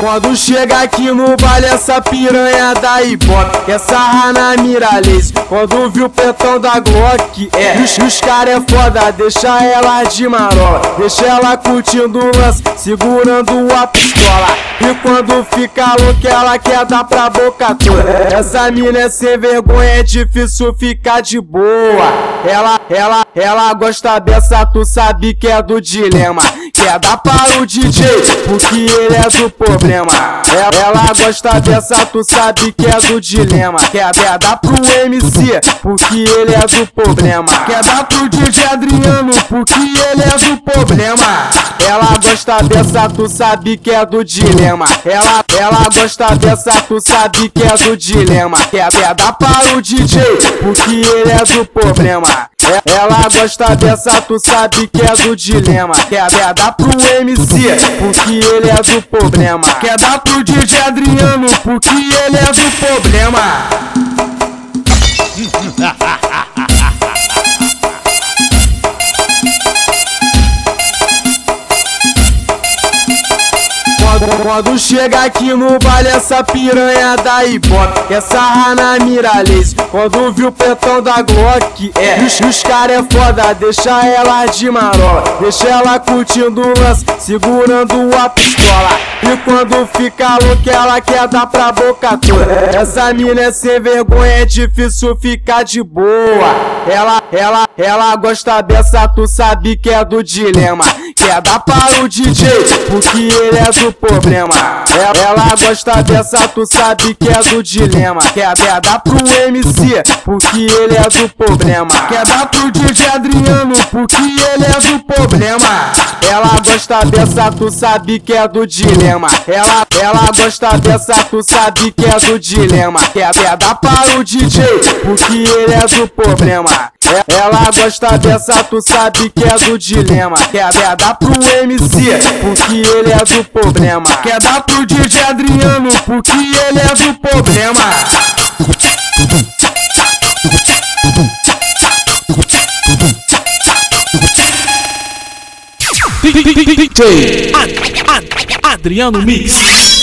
Quando chega aqui no baile essa piranha da ibope Quer sarrar na miralês Quando viu o petão da Glock É, os, os cara é foda, deixa ela de marola. Deixa ela curtindo o lance, segurando a pistola. E quando fica louca ela quer dar pra boca toda. Essa mina é sem vergonha, é difícil ficar de boa. Ela, ela, ela gosta dessa, tu sabe que é do dilema Quer dar para o DJ, porque ele é do problema. Ela gosta dessa, tu sabe que é do dilema. Quer dar pro MC, porque ele é do problema. Quer dar pro DJ Adriano, porque ele é do problema. Ela gosta dessa, tu sabe que é do dilema. Ela, ela gosta dessa, tu sabe que é do dilema. Quer dar para o DJ, porque ele é do problema. Ela gosta dessa, tu sabe que é do dilema. Quer dar pro MC, porque ele é do problema. Quer dar pro DJ Adriano, porque ele é do problema. Quando chega aqui no baile essa piranha da ibope Quer sarrar na miralês Quando viu o petão da Glock É, os, os cara é foda, deixa ela de marola. Deixa ela curtindo o lance, segurando a pistola. E quando fica louca ela quer dar pra boca toda. Essa mina é sem vergonha, é difícil ficar de boa. Ela, ela, ela gosta dessa, tu sabe que é do dilema Quer dar para o DJ, porque ele é do problema. Ela gosta dessa, tu sabe que é do dilema. Quer dar pro MC, porque ele é do problema. Quer dar pro DJ Adriano, porque ele é do problema. Ela gosta dessa, tu sabe que é do dilema. Ela, ela gosta dessa, tu sabe que é do dilema. Quer dar para o DJ, porque ele é do problema. Ela gosta dessa, tu sabe que é do dilema. Quer dar pro MC, porque ele é do problema. Quer dar pro DJ Adriano, porque ele é do problema. Adriano Mix.